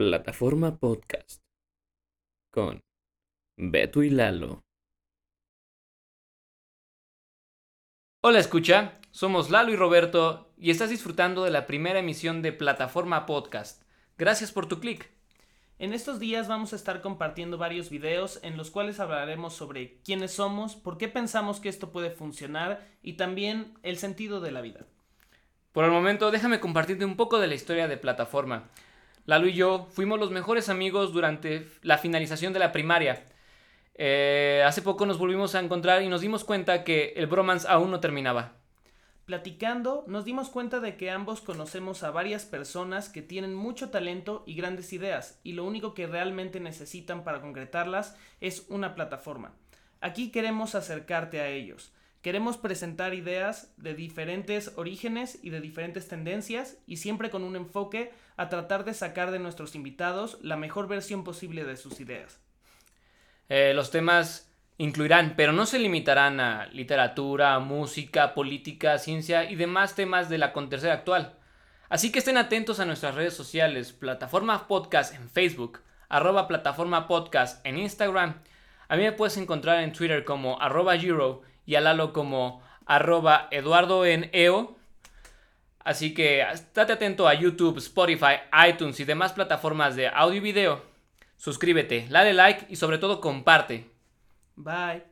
Plataforma Podcast con Beto y Lalo. Hola escucha, somos Lalo y Roberto y estás disfrutando de la primera emisión de Plataforma Podcast. Gracias por tu clic. En estos días vamos a estar compartiendo varios videos en los cuales hablaremos sobre quiénes somos, por qué pensamos que esto puede funcionar y también el sentido de la vida. Por el momento déjame compartirte un poco de la historia de Plataforma. Lalo y yo fuimos los mejores amigos durante la finalización de la primaria. Eh, hace poco nos volvimos a encontrar y nos dimos cuenta que el bromance aún no terminaba. Platicando, nos dimos cuenta de que ambos conocemos a varias personas que tienen mucho talento y grandes ideas, y lo único que realmente necesitan para concretarlas es una plataforma. Aquí queremos acercarte a ellos. Queremos presentar ideas de diferentes orígenes y de diferentes tendencias y siempre con un enfoque a tratar de sacar de nuestros invitados la mejor versión posible de sus ideas. Eh, los temas incluirán, pero no se limitarán a literatura, música, política, ciencia y demás temas del acontecer actual. Así que estén atentos a nuestras redes sociales, Plataforma Podcast en Facebook, arroba Plataforma Podcast en Instagram. A mí me puedes encontrar en Twitter como arroba Euro y a Lalo como arroba Eduardo EO. Así que estate atento a YouTube, Spotify, iTunes y demás plataformas de audio y video. Suscríbete, dale like y sobre todo comparte. Bye.